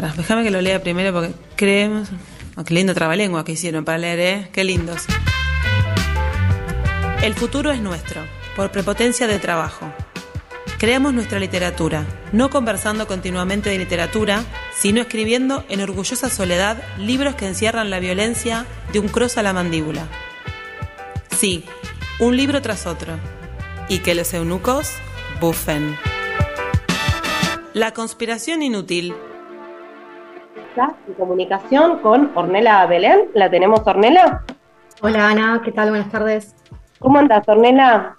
Déjame que lo lea primero porque creemos. Oh, qué lindo trabalengua que hicieron para leer, ¿eh? Qué lindos. El futuro es nuestro, por prepotencia de trabajo. Creamos nuestra literatura, no conversando continuamente de literatura, sino escribiendo en orgullosa soledad libros que encierran la violencia de un cross a la mandíbula. Sí, un libro tras otro. Y que los eunucos bufen. La conspiración inútil. En comunicación con Ornela Belén. ¿La tenemos, Ornela? Hola, Ana. ¿Qué tal? Buenas tardes. ¿Cómo andas, Ornela?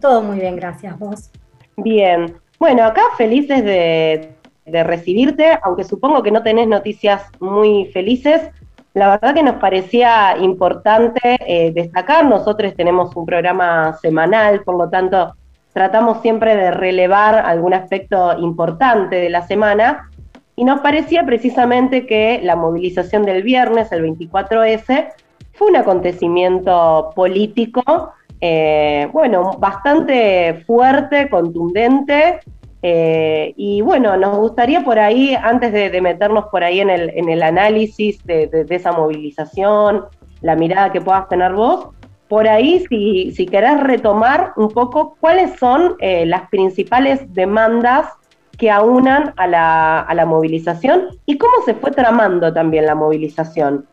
Todo muy bien, gracias. ¿Vos? Bien. Bueno, acá felices de, recibirte, aunque supongo que no tenés noticias muy felices. La verdad que nos parecía importante eh, destacar, nosotros tenemos un programa semanal, por lo tanto tratamos siempre de relevar algún aspecto importante de la semana y nos parecía precisamente que la movilización del viernes, el 24S, fue un acontecimiento político eh, bueno, bastante fuerte, contundente. Eh, y bueno, nos gustaría por ahí, antes de, meternos por ahí en el, en el análisis de, esa movilización, la mirada que puedas tener vos, por ahí, si, si querés retomar un poco cuáles son eh, las principales demandas que aunan a la, a la movilización y cómo se fue tramando también la movilización.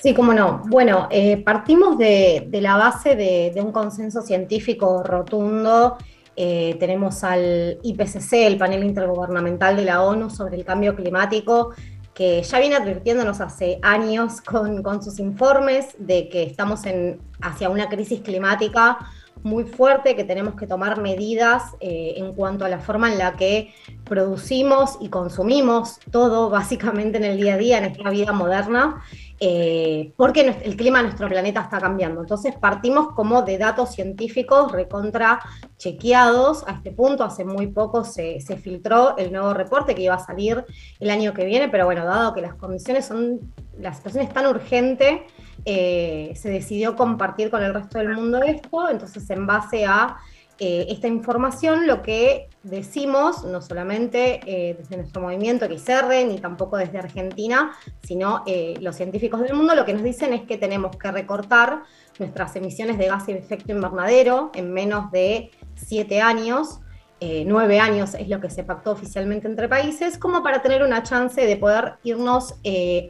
Sí, cómo no. Bueno, eh, partimos de, la base de, un consenso científico rotundo. Eh, tenemos al IPCC, el panel intergubernamental de la ONU sobre el cambio climático, que ya viene advirtiéndonos hace años con, sus informes de que estamos en, hacia una crisis climática muy fuerte, que tenemos que tomar medidas eh, en cuanto a la forma en la que producimos y consumimos todo básicamente en el día a día, en esta vida moderna. Eh, porque el clima de nuestro planeta está cambiando. Entonces partimos como de datos científicos recontra chequeados. A este punto, hace muy poco se, filtró el nuevo reporte que iba a salir el año que viene, pero bueno, dado que las condiciones son, la situación es tan urgente, eh, se decidió compartir con el resto del mundo esto, entonces en base a eh, esta información, lo que decimos, no solamente eh, desde nuestro movimiento XR, ni tampoco desde Argentina, sino los científicos del mundo, lo que nos dicen es que tenemos que recortar nuestras emisiones de gases de efecto invernadero en menos de siete años. Nueve años es lo que se pactó oficialmente entre países, como para tener una chance de poder irnos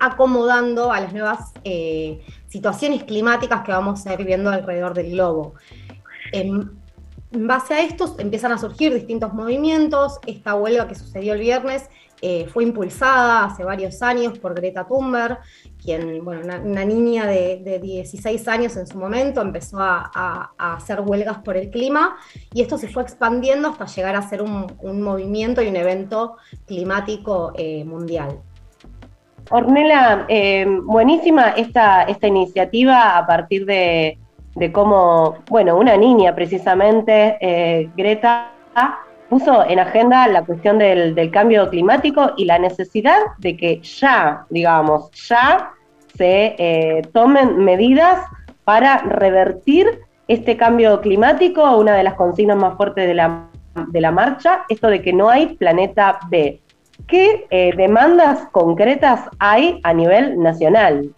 acomodando a las nuevas situaciones climáticas que vamos a ir viendo alrededor del globo. Em, en base a esto empiezan a surgir distintos movimientos. Esta huelga que sucedió el viernes eh, fue impulsada hace varios años por Greta Thunberg, quien, bueno, una, niña de, 16 años en su momento empezó a, hacer huelgas por el clima y esto se fue expandiendo hasta llegar a ser un, movimiento y un evento climático eh, mundial. Ornela, eh, buenísima esta, esta iniciativa a partir de, de cómo, bueno, una niña precisamente, eh, Greta, puso en agenda la cuestión del, cambio climático y la necesidad de que ya, digamos, ya se eh, tomen medidas para revertir este cambio climático, una de las consignas más fuertes de la, de la marcha, esto de que no hay planeta B. ¿Qué eh, demandas concretas hay a nivel nacional?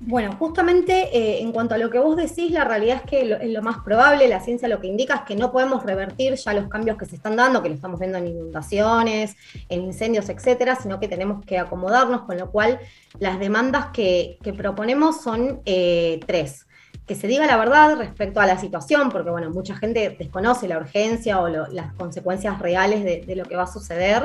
Bueno, justamente eh, en cuanto a lo que vos decís, la realidad es que es lo más probable, la ciencia lo que indica es que no podemos revertir ya los cambios que se están dando, que lo estamos viendo en inundaciones, en incendios, etcétera, sino que tenemos que acomodarnos, con lo cual las demandas que, proponemos son eh, tres. Que se diga la verdad respecto a la situación, porque bueno, mucha gente desconoce la urgencia o las consecuencias reales de lo que va a suceder.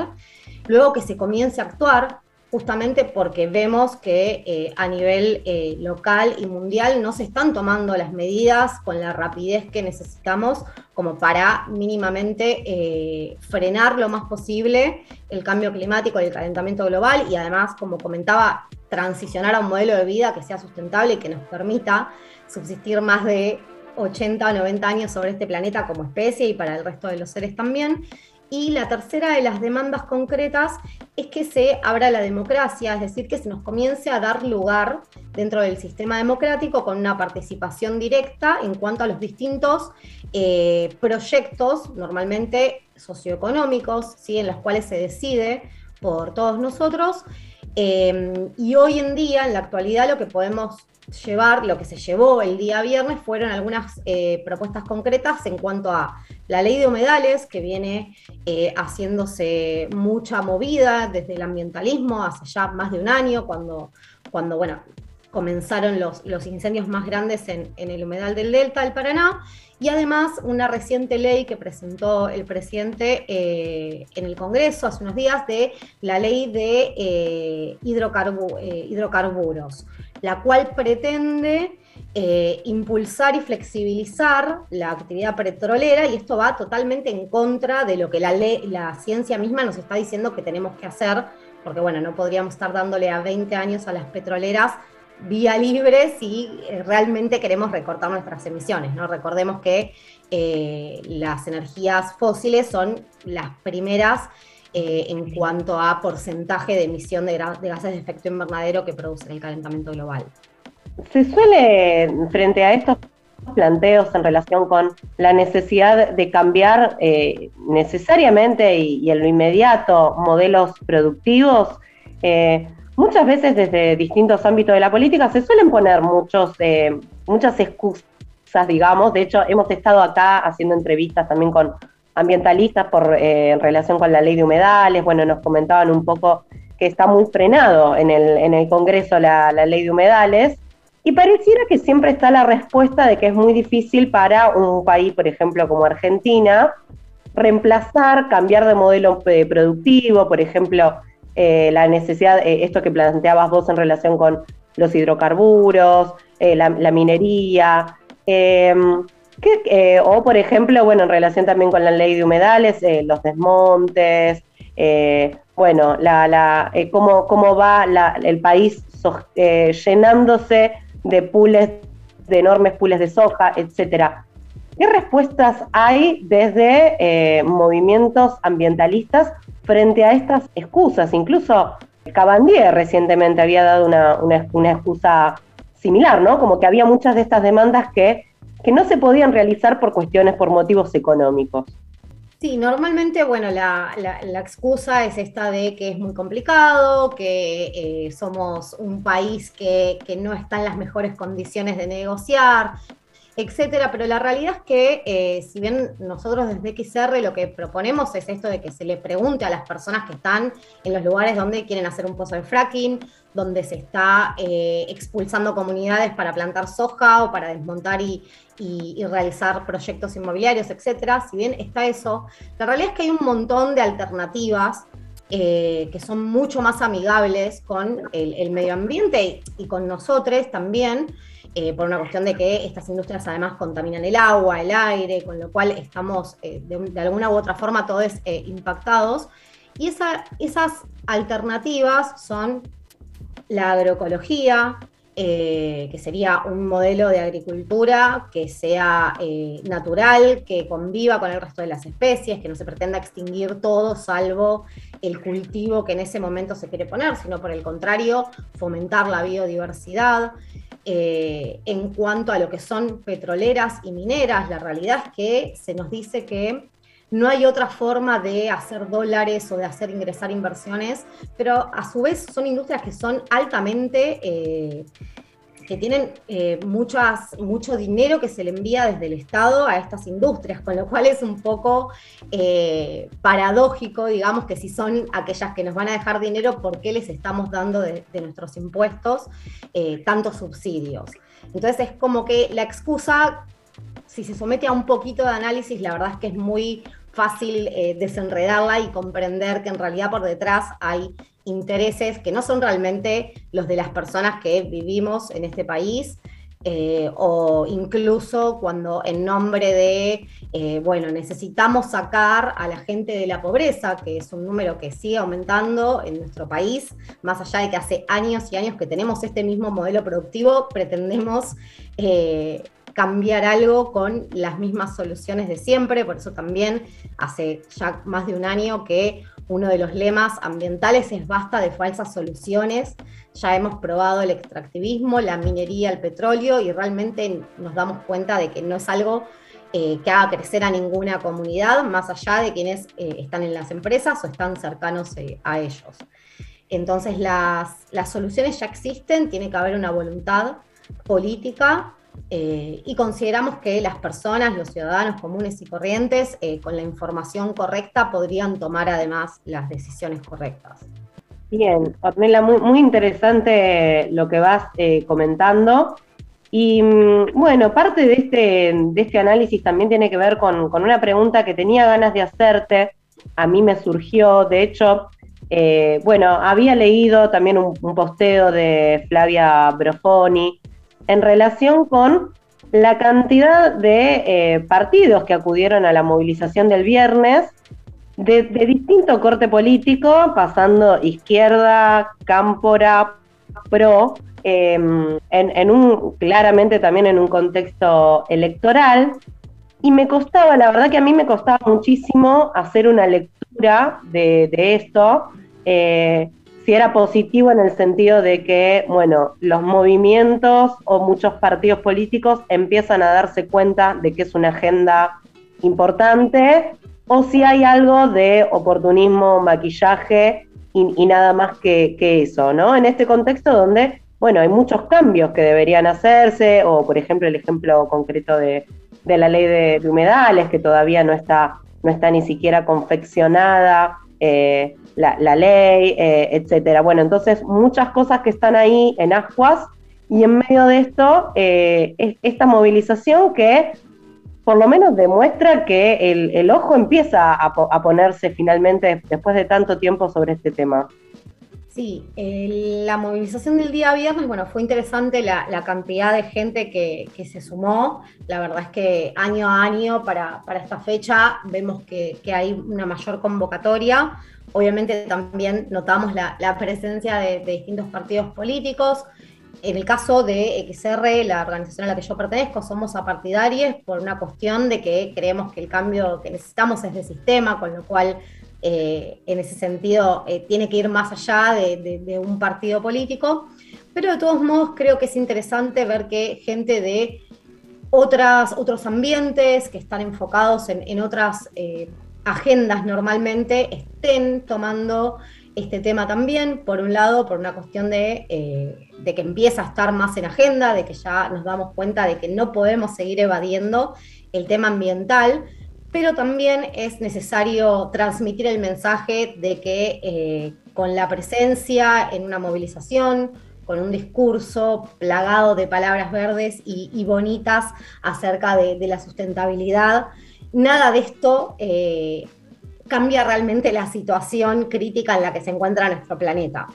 Luego que se comience a actuar, justamente porque vemos que eh, a nivel eh, local y mundial no se están tomando las medidas con la rapidez que necesitamos como para mínimamente eh, frenar lo más posible el cambio climático y el calentamiento global y además, como comentaba, transicionar a un modelo de vida que sea sustentable y que nos permita subsistir más de 80 o 90 años sobre este planeta como especie y para el resto de los seres también. Y la tercera de las demandas concretas es que se abra la democracia, es decir, que se nos comience a dar lugar dentro del sistema democrático con una participación directa en cuanto a los distintos eh, proyectos, normalmente socioeconómicos, ¿sí? en los cuales se decide por todos nosotros, Em, y hoy en día, en la actualidad, lo que podemos llevar, lo que se llevó el día viernes fueron algunas eh, propuestas concretas en cuanto a la ley de humedales, que viene eh, haciéndose mucha movida desde el ambientalismo hace ya más de un año, cuando, cuando bueno, comenzaron los, los incendios más grandes en, el humedal del Delta del Paraná, y además una reciente ley que presentó el presidente eh, en el Congreso hace unos días de la ley de hidrocarburos, la cual pretende impulsar y flexibilizar la actividad petrolera y esto va totalmente en contra de lo que la, ley, la ciencia misma nos está diciendo que tenemos que hacer, porque bueno, no podríamos estar dándole a 20 años a las petroleras vía libre si eh, realmente queremos recortar nuestras emisiones. ¿no? Recordemos que eh, las energías fósiles son las primeras eh, en cuanto a porcentaje de emisión de, gases de efecto invernadero que produce el calentamiento global. Se suele, frente a estos planteos en relación con la necesidad de cambiar necesariamente y, en lo inmediato modelos productivos, muchas veces desde distintos ámbitos de la política se suelen poner muchos, eh, muchas excusas, digamos. De hecho, hemos estado acá haciendo entrevistas también con ambientalistas por, eh, en relación con la ley de humedales. Bueno, nos comentaban un poco que está muy frenado en el, en el Congreso la, la ley de humedales. Y pareciera que siempre está la respuesta de que es muy difícil para un país, por ejemplo, como Argentina, reemplazar, cambiar de modelo eh, productivo, por ejemplo, eh, la necesidad, eh, esto que planteabas vos en relación con los hidrocarburos, eh, la, minería, em, o por ejemplo, bueno, en relación también con la ley de humedales, los desmontes, bueno, la, la, cómo, cómo, va el país llenándose de pules, de enormes pules de soja, etcétera. ¿Qué respuestas hay desde movimientos ambientalistas frente a estas excusas. Incluso Cabandier recientemente había dado una, excusa similar, ¿no? Como que había muchas de estas demandas que, que no se podían realizar por cuestiones, por motivos económicos. Sí, normalmente, bueno, la, excusa es esta de que es muy complicado, que eh, somos un país que, que, no está en las mejores condiciones de negociar, etcétera, pero la realidad es que eh, si bien nosotros desde XR lo que proponemos es esto de que se le pregunte a las personas que están en los lugares donde quieren hacer un pozo de fracking, donde se está eh, expulsando comunidades para plantar soja o para desmontar y, realizar proyectos inmobiliarios, etcétera, si bien está eso, la realidad es que hay un montón de alternativas eh, que son mucho más amigables con el, medio ambiente y con nosotros también, eh, por una cuestión de que estas industrias además contaminan el agua, el aire, con lo cual estamos eh, de, alguna u otra forma todos eh, impactados. Y esas alternativas son la agroecología, que sería un modelo de agricultura que sea natural, que conviva con el resto de las especies, que no se pretenda extinguir todo salvo el cultivo que en ese momento se quiere poner, sino por el contrario, fomentar la biodiversidad. Eh, en cuanto a lo que son petroleras y mineras, la realidad es que se nos dice que no hay otra forma de hacer dólares o de hacer ingresar inversiones, pero a su vez son industrias que son altamente eh, que tienen eh, mucho dinero que se le envía desde el Estado a estas industrias, con lo cual es un poco eh, paradójico, digamos, que si son aquellas que nos van a dejar dinero, ¿por qué les estamos dando de, nuestros impuestos eh, tantos subsidios? Entonces es como que la excusa, si se somete a un poquito de análisis, la verdad es que es muy fácil desenredarla y comprender que en realidad por detrás hay intereses que no son realmente los de las personas que vivimos en este país, eh, o incluso cuando en nombre de, eh, bueno, necesitamos sacar a la gente de la pobreza, que es un número que sigue aumentando en nuestro país, más allá de que hace años y años que tenemos este mismo modelo productivo, pretendemos eh, cambiar algo con las mismas soluciones de siempre, por eso también hace ya más de un año que uno de los lemas ambientales es basta de falsas soluciones. Ya hemos probado el extractivismo, la minería, el petróleo y realmente nos damos cuenta de que no es algo eh, que haga crecer a ninguna comunidad, más allá de quienes eh, están en las empresas o están cercanos eh, a ellos. Entonces las, las soluciones ya existen, tiene que haber una voluntad política eh, y consideramos que las personas, los ciudadanos comunes y corrientes, eh, con la información correcta podrían tomar además las decisiones correctas. Bien, Ornella, muy, interesante lo que vas eh, comentando. Y mm, bueno, parte de este, de este análisis también tiene que ver con, una pregunta que tenía ganas de hacerte. A mí me surgió, de hecho, bueno, había leído también un posteo de Flavia Brofoni en relación con la cantidad de eh, partidos que acudieron a la movilización del viernes, de, distinto corte político, pasando izquierda, cámpora, pro, em, en, un, claramente también en un contexto electoral. Y me costaba, la verdad que a mí me costaba muchísimo hacer una lectura de, esto. Eh, si era positivo en el sentido de que, bueno, los movimientos o muchos partidos políticos empiezan a darse cuenta de que es una agenda importante, o si hay algo de oportunismo, maquillaje y, nada más que, eso, ¿no? En este contexto donde, bueno, hay muchos cambios que deberían hacerse, o por ejemplo el ejemplo concreto de, la ley de, humedales, que todavía no está, no está ni siquiera confeccionada. Eh, la, ley, eh, etcétera. Bueno, entonces muchas cosas que están ahí en aguas y en medio de esto, eh, esta movilización que por lo menos demuestra que el, ojo empieza a, ponerse finalmente después de tanto tiempo sobre este tema. Sí, la movilización del día viernes, bueno, fue interesante la, cantidad de gente que, se sumó. La verdad es que año a año para, esta fecha vemos que, que, hay una mayor convocatoria. Obviamente también notamos la, presencia de, distintos partidos políticos. En el caso de XR, la organización a la que yo pertenezco, somos apartidarios por una cuestión de que creemos que el cambio que necesitamos es de sistema, con lo cual eh, en ese sentido eh, tiene que ir más allá de, un partido político. Pero de todos modos creo que es interesante ver que gente de otras, otros ambientes que están enfocados en, otras eh, agendas normalmente estén tomando este tema también, por un lado, por una cuestión de, que empieza a estar más en agenda, de que ya nos damos cuenta de que no podemos seguir evadiendo el tema ambiental, pero también es necesario transmitir el mensaje de que eh, con la presencia en una movilización, con un discurso plagado de palabras verdes y, bonitas acerca de la sustentabilidad, nada de esto eh, cambia realmente la situación crítica en la que se encuentra nuestro planeta.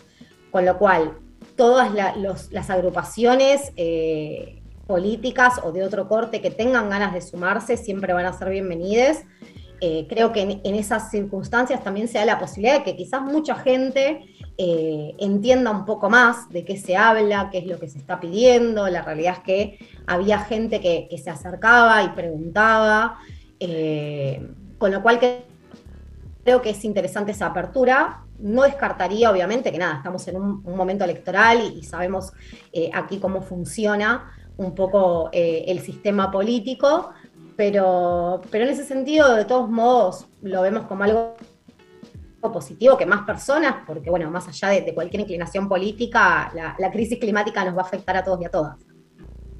Con lo cual, todas las agrupaciones eh, políticas o de otro corte que tengan ganas de sumarse siempre van a ser bienvenidas. Eh, creo que en, esas circunstancias también se da la posibilidad de que quizás mucha gente entienda un poco más de qué se habla, qué es lo que se está pidiendo. La realidad es que había gente que se acercaba y preguntaba. Eh, con lo cual creo que es interesante esa apertura. No descartaría, obviamente, que nada, estamos en un, momento electoral y, sabemos eh, aquí cómo funciona un poco eh, el sistema político, pero, pero en ese sentido, de todos modos, lo vemos como algo positivo que más personas, porque bueno, más allá de, cualquier inclinación política, la crisis climática nos va a afectar a todos y a todas.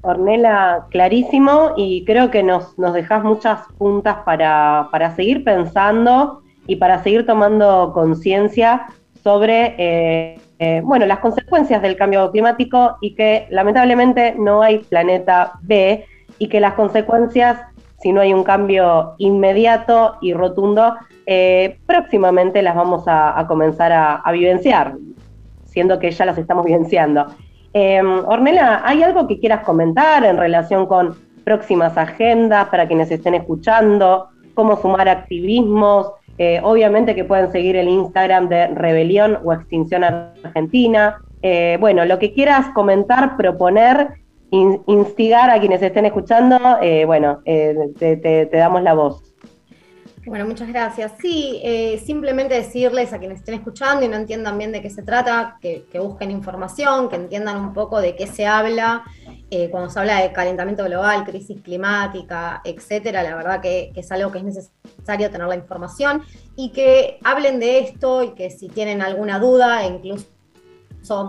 Ornela, clarísimo y creo que nos, nos dejas muchas puntas para, seguir pensando y para seguir tomando conciencia sobre eh, eh, bueno, las consecuencias del cambio climático y que lamentablemente no hay planeta B y que las consecuencias, si no hay un cambio inmediato y rotundo, eh, próximamente las vamos a, comenzar a vivenciar, siendo que ya las estamos vivenciando. Eh, Ornella, ¿hay algo que quieras comentar en relación con próximas agendas para quienes estén escuchando? ¿Cómo sumar activismos? Eh, obviamente que pueden seguir el Instagram de Rebelión o Extinción Argentina. Eh, bueno, lo que quieras comentar, proponer, instigar a quienes estén escuchando, eh, bueno, te damos la voz. Bueno, muchas gracias. Sí, simplemente decirles a quienes estén escuchando y no entiendan bien de qué se trata, que, busquen información, que entiendan un poco de qué se habla eh, cuando se habla de calentamiento global, crisis climática, etcétera, la verdad que, es algo que es necesario tener la información y que hablen de esto y que si tienen alguna duda, incluso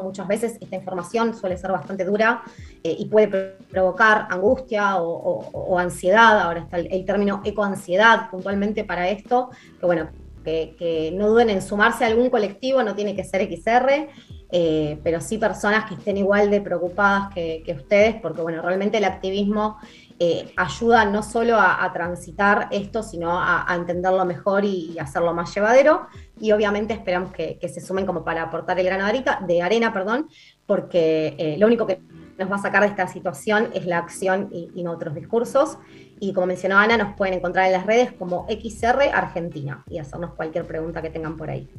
muchas veces esta información suele ser bastante dura eh, y puede provocar angustia o, ansiedad. Ahora está el, término ecoansiedad puntualmente para esto, que bueno, que, no duden en sumarse a algún colectivo, no tiene que ser XR, eh, pero sí personas que estén igual de preocupadas que, ustedes, porque bueno, realmente el activismo eh, ayuda no solo a, transitar esto, sino a, entenderlo mejor y, hacerlo más llevadero. Y obviamente esperamos que, se sumen como para aportar el grano de, arena, perdón, porque eh, lo único que nos va a sacar de esta situación es la acción y, y no otros discursos. Y como mencionó Ana, nos pueden encontrar en las redes como XR Argentina y hacernos cualquier pregunta que tengan por ahí.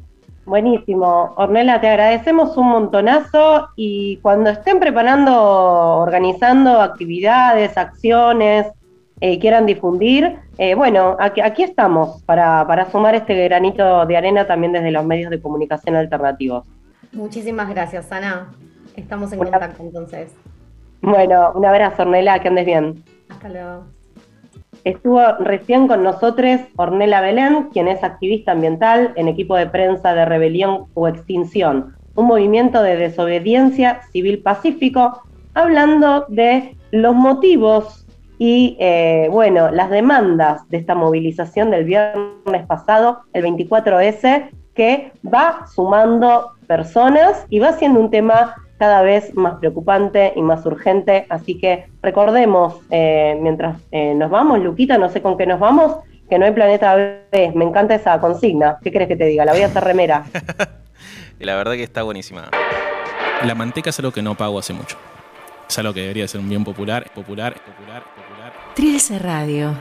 Buenísimo. Ornella, te agradecemos un montonazo y cuando estén preparando, organizando actividades, acciones, eh, quieran difundir, eh, bueno, aquí, estamos para, para, sumar este granito de arena también desde los medios de comunicación alternativos. Muchísimas gracias, Ana. Estamos en contacto entonces. Bueno, un abrazo, Ornella, que andes bien. Hasta luego. Estuvo recién con nosotros Ornella Belén, quien es activista ambiental en equipo de prensa de Rebelión o Extinción, un movimiento de desobediencia civil pacífico, hablando de los motivos y, eh, bueno, las demandas de esta movilización del viernes pasado, el 24S, que va sumando personas y va siendo un tema cada vez más preocupante y más urgente. Así que recordemos, eh, mientras eh, nos vamos, Luquita, no sé con qué nos vamos, que no hay planeta B. Me encanta esa consigna. ¿Qué crees que te diga? La voy a hacer remera. la verdad que está buenísima. La manteca es algo que no pago hace mucho. Es algo que debería ser un bien popular, popular, popular, popular. Trilce Radio